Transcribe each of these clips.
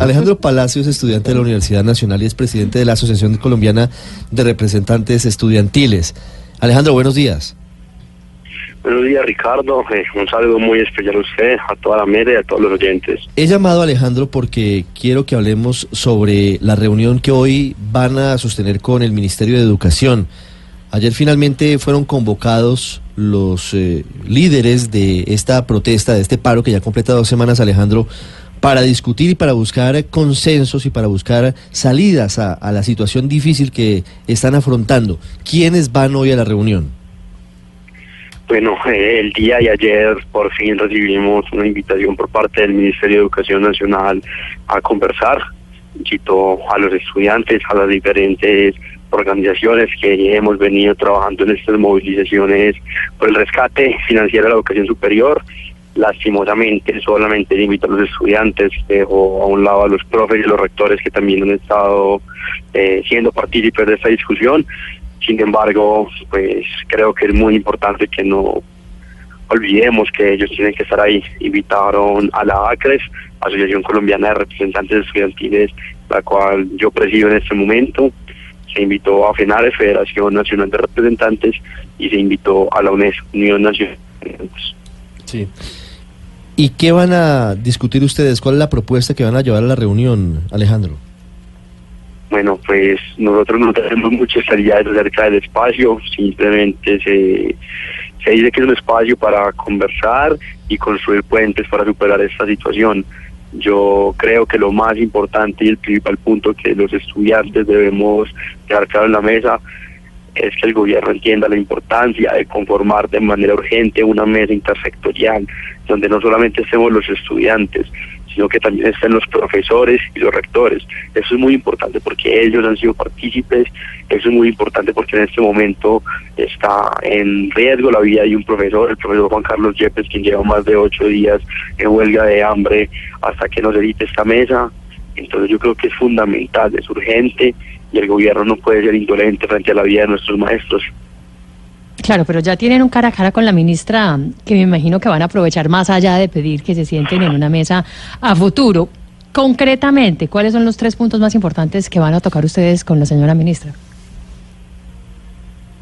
Alejandro Palacios, estudiante de la Universidad Nacional y es presidente de la Asociación Colombiana de Representantes Estudiantiles. Alejandro, buenos días. Buenos días, Ricardo. Eh, un saludo muy especial a usted, a toda la media y a todos los oyentes. He llamado a Alejandro porque quiero que hablemos sobre la reunión que hoy van a sostener con el Ministerio de Educación. Ayer finalmente fueron convocados los eh, líderes de esta protesta, de este paro que ya completa dos semanas, Alejandro, para discutir y para buscar consensos y para buscar salidas a, la situación difícil que están afrontando. ¿Quiénes van hoy a la reunión? Bueno, eh, el día de ayer por fin recibimos una invitación por parte del Ministerio de Educación Nacional a conversar. Cito a los estudiantes, a las diferentes organizaciones que hemos venido trabajando en estas movilizaciones por el rescate financiero de la educación superior lastimosamente solamente invito a los estudiantes, dejo a un lado a los profes y los rectores que también han estado eh, siendo partícipes de esta discusión. Sin embargo, pues creo que es muy importante que no olvidemos que ellos tienen que estar ahí. Invitaron a la ACRES, Asociación Colombiana de Representantes Estudiantiles, la cual yo presido en este momento. Se invitó a FENARES, Federación Nacional de Representantes, y se invitó a la UNESCO, Unión Nacional de Representantes. Sí. ¿Y qué van a discutir ustedes? ¿Cuál es la propuesta que van a llevar a la reunión, Alejandro? Bueno, pues nosotros no tenemos muchas claridades acerca del espacio, simplemente se, se dice que es un espacio para conversar y construir puentes para superar esta situación. Yo creo que lo más importante y el principal punto que los estudiantes debemos dejar claro en la mesa es que el gobierno entienda la importancia de conformar de manera urgente una mesa intersectorial, donde no solamente estemos los estudiantes, sino que también estén los profesores y los rectores. Eso es muy importante porque ellos han sido partícipes, eso es muy importante porque en este momento está en riesgo la vida de un profesor, el profesor Juan Carlos Yepes, quien lleva más de ocho días en huelga de hambre hasta que nos edite esta mesa. Entonces yo creo que es fundamental, es urgente y el gobierno no puede ser indolente frente a la vida de nuestros maestros. Claro, pero ya tienen un cara a cara con la ministra que me imagino que van a aprovechar más allá de pedir que se sienten en una mesa a futuro. Concretamente, ¿cuáles son los tres puntos más importantes que van a tocar ustedes con la señora ministra?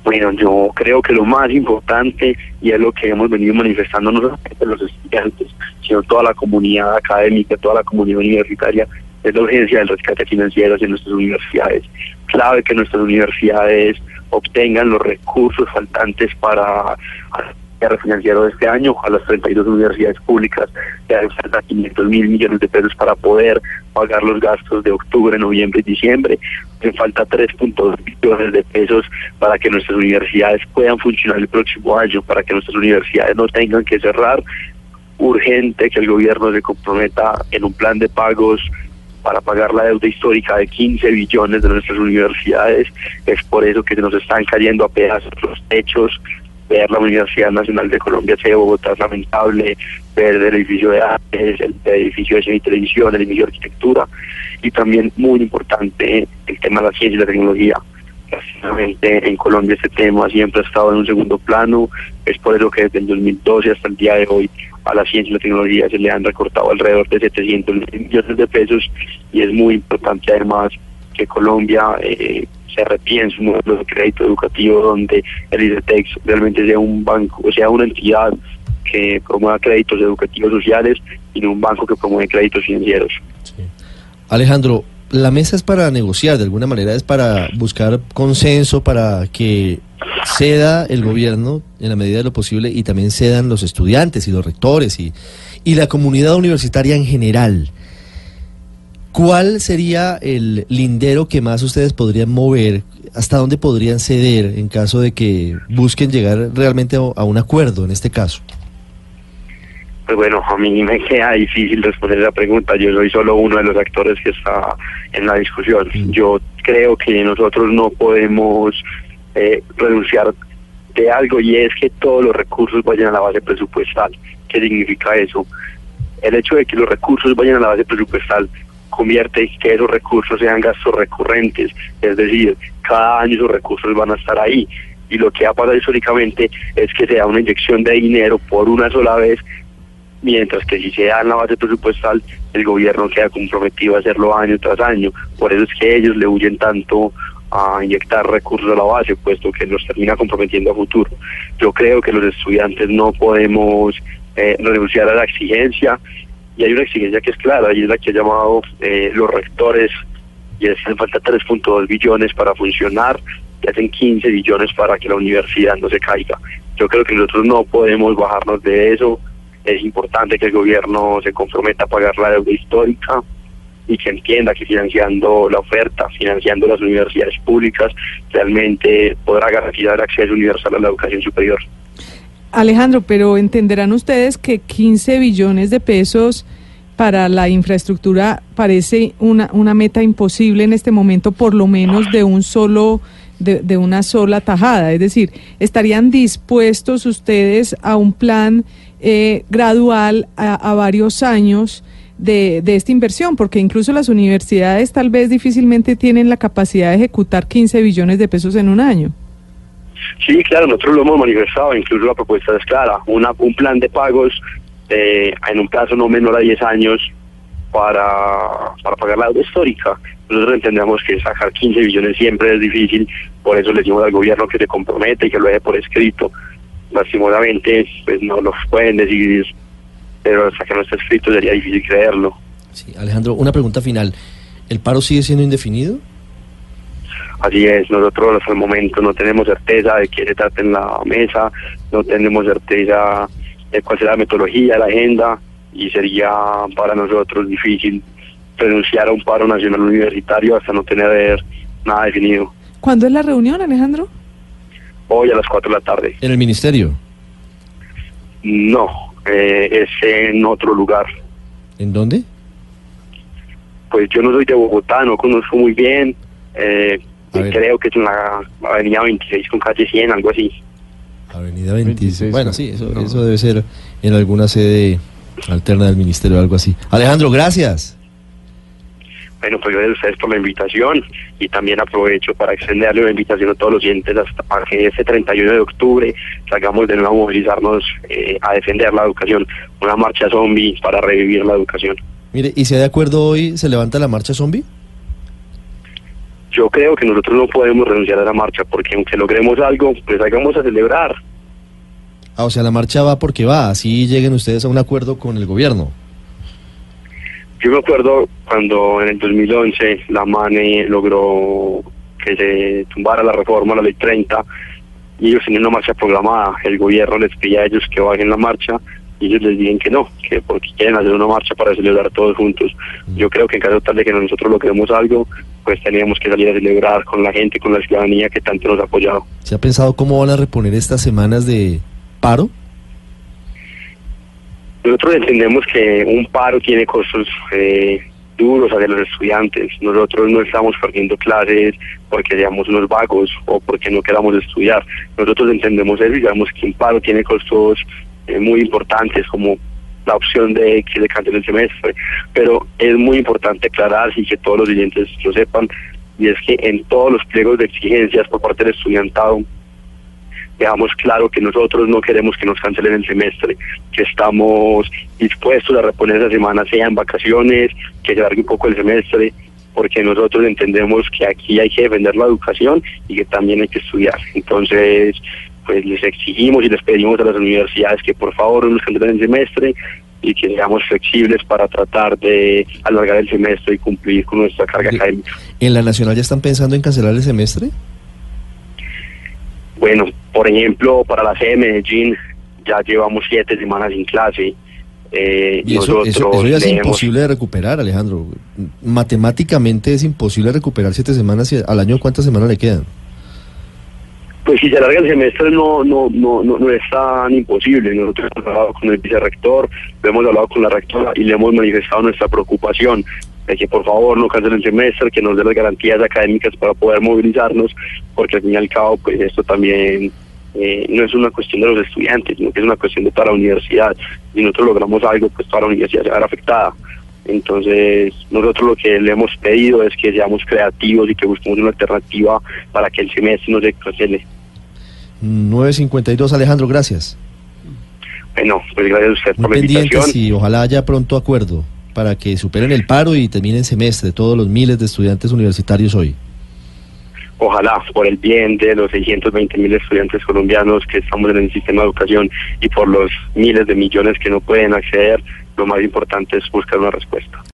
Bueno, yo creo que lo más importante, y es lo que hemos venido manifestando no solamente los estudiantes, sino toda la comunidad académica, toda la comunidad universitaria, es la urgencia del rescate financiero en nuestras universidades. Clave que nuestras universidades obtengan los recursos faltantes para el refinanciero de este año a las 32 universidades públicas que hacen falta 500 mil millones de pesos para poder pagar los gastos de octubre, noviembre y diciembre. Hacen falta 3.2 billones de pesos para que nuestras universidades puedan funcionar el próximo año, para que nuestras universidades no tengan que cerrar. Urgente que el gobierno se comprometa en un plan de pagos para pagar la deuda histórica de 15 billones de nuestras universidades. Es por eso que se nos están cayendo a pedazos los techos. Ver la Universidad Nacional de Colombia de Bogotá es lamentable, ver el edificio de artes, el, edificio de cine y televisión, el edificio de arquitectura y también muy importante el tema de la ciencia y la tecnología. Básicamente en Colombia este tema siempre ha estado en un segundo plano, es por eso que desde el 2012 hasta el día de hoy a la ciencia y la tecnología se le han recortado alrededor de 700 millones de pesos y es muy importante además que Colombia eh, se repiense un modelo de crédito educativo donde el ICETEX realmente sea un banco, o sea una entidad que promueva créditos educativos sociales y no un banco que promueve créditos financieros. Alejandro, la mesa es para negociar, de alguna manera es para buscar consenso, para que ceda el gobierno en la medida de lo posible y también cedan los estudiantes y los rectores y, y la comunidad universitaria en general. ¿Cuál sería el lindero que más ustedes podrían mover? ¿Hasta dónde podrían ceder en caso de que busquen llegar realmente a un acuerdo en este caso? Pues bueno, a mí me queda difícil responder esa pregunta. Yo soy solo uno de los actores que está en la discusión. Mm. Yo creo que nosotros no podemos eh, renunciar de algo y es que todos los recursos vayan a la base presupuestal. ¿Qué significa eso? El hecho de que los recursos vayan a la base presupuestal convierte que esos recursos sean gastos recurrentes, es decir, cada año esos recursos van a estar ahí. Y lo que ha pasado históricamente es que se da una inyección de dinero por una sola vez mientras que si se da en la base presupuestal, el gobierno queda comprometido a hacerlo año tras año. Por eso es que ellos le huyen tanto a inyectar recursos a la base, puesto que nos termina comprometiendo a futuro. Yo creo que los estudiantes no podemos eh, renunciar a la exigencia y hay una exigencia que es clara y es la que ha llamado eh, los rectores y es hacen falta 3.2 billones para funcionar y hacen 15 billones para que la universidad no se caiga. Yo creo que nosotros no podemos bajarnos de eso. Es importante que el gobierno se comprometa a pagar la deuda histórica y que entienda que financiando la oferta, financiando las universidades públicas, realmente podrá garantizar acceso universal a la educación superior. Alejandro, pero entenderán ustedes que 15 billones de pesos para la infraestructura parece una, una meta imposible en este momento, por lo menos de un solo de, de, una sola tajada. Es decir, ¿estarían dispuestos ustedes a un plan eh, gradual a, varios años de, de, esta inversión? Porque incluso las universidades tal vez difícilmente tienen la capacidad de ejecutar 15 billones de pesos en un año. Sí, claro, nosotros lo hemos manifestado, incluso la propuesta es clara, una, un plan de pagos eh, en un plazo no menor a 10 años para, para pagar la deuda histórica. Nosotros entendemos que sacar 15 billones siempre es difícil, por eso le decimos al gobierno que se compromete y que lo deje por escrito. Lastimosamente, pues no lo pueden decidir, pero hasta que no esté escrito sería difícil creerlo. Sí, Alejandro, una pregunta final. ¿El paro sigue siendo indefinido? Así es, nosotros hasta el momento no tenemos certeza de qué se trata en la mesa, no tenemos certeza de cuál será la metodología, la agenda, y sería para nosotros difícil renunciar a un paro nacional universitario hasta no tener nada definido. ¿Cuándo es la reunión, Alejandro? Hoy a las 4 de la tarde. ¿En el ministerio? No, eh, es en otro lugar. ¿En dónde? Pues yo no soy de Bogotá, no conozco muy bien. Eh, creo que es en la avenida 26 con calle 100, algo así. Avenida 26. 26 bueno, sí, eso, no. eso debe ser en alguna sede alterna del ministerio o algo así. Alejandro, gracias. Bueno, pues a ustedes por la invitación y también aprovecho para extenderle una invitación a todos los oyentes hasta para que ese 31 de octubre salgamos de nuevo a movilizarnos eh, a defender la educación, una marcha zombie para revivir la educación. Mire, ¿y si de acuerdo hoy se levanta la marcha zombie? Yo creo que nosotros no podemos renunciar a la marcha porque aunque logremos algo, pues hagamos a celebrar. Ah, o sea, la marcha va porque va, así lleguen ustedes a un acuerdo con el gobierno. Yo me acuerdo cuando en el 2011 la MANE logró que se tumbara la reforma, la ley 30, y ellos tenían una marcha programada. El gobierno les pedía a ellos que bajen la marcha y ellos les dijeron que no, que porque quieren hacer una marcha para celebrar todos juntos. Yo creo que en caso tal de que nosotros logremos algo, pues teníamos que salir a celebrar con la gente, con la ciudadanía que tanto nos ha apoyado. ¿Se ha pensado cómo van a reponer estas semanas de paro? Nosotros entendemos que un paro tiene costos eh, duros hacia los estudiantes. Nosotros no estamos perdiendo clases porque seamos unos vagos o porque no queramos estudiar. Nosotros entendemos eso y sabemos que un paro tiene costos eh, muy importantes como la opción de que se cancele el semestre. Pero es muy importante aclarar y que todos los oyentes lo sepan, y es que en todos los pliegos de exigencias por parte del estudiantado dejamos claro que nosotros no queremos que nos cancelen el semestre, que estamos dispuestos a reponer esa semana, sea en vacaciones, que se largue un poco el semestre, porque nosotros entendemos que aquí hay que defender la educación y que también hay que estudiar. Entonces, pues les exigimos y les pedimos a las universidades que por favor no nos cancelen el semestre y que seamos flexibles para tratar de alargar el semestre y cumplir con nuestra carga académica. ¿En la Nacional ya están pensando en cancelar el semestre? Bueno, por ejemplo, para la sede de Medellín ya llevamos siete semanas sin clase. Eh, y eso, eso, eso, ya es imposible de recuperar, Alejandro. Matemáticamente es imposible recuperar siete semanas. Y ¿Al año cuántas semanas le quedan? Pues si se alarga el semestre no, no, no, no, no es tan imposible. Nosotros hemos hablado con el vicerrector, lo hemos hablado con la rectora y le hemos manifestado nuestra preocupación de que por favor no cancelen el semestre, que nos den las garantías académicas para poder movilizarnos, porque al fin y al cabo pues esto también eh, no es una cuestión de los estudiantes, sino que es una cuestión de toda la universidad. Si nosotros logramos algo, pues toda la universidad se va a ver afectada. Entonces, nosotros lo que le hemos pedido es que seamos creativos y que busquemos una alternativa para que el semestre no se cancele. 952, Alejandro, gracias. Bueno, pues gracias a usted Muy por la invitación. y ojalá haya pronto acuerdo. Para que superen el paro y terminen semestre todos los miles de estudiantes universitarios hoy? Ojalá, por el bien de los 620 mil estudiantes colombianos que estamos en el sistema de educación y por los miles de millones que no pueden acceder, lo más importante es buscar una respuesta.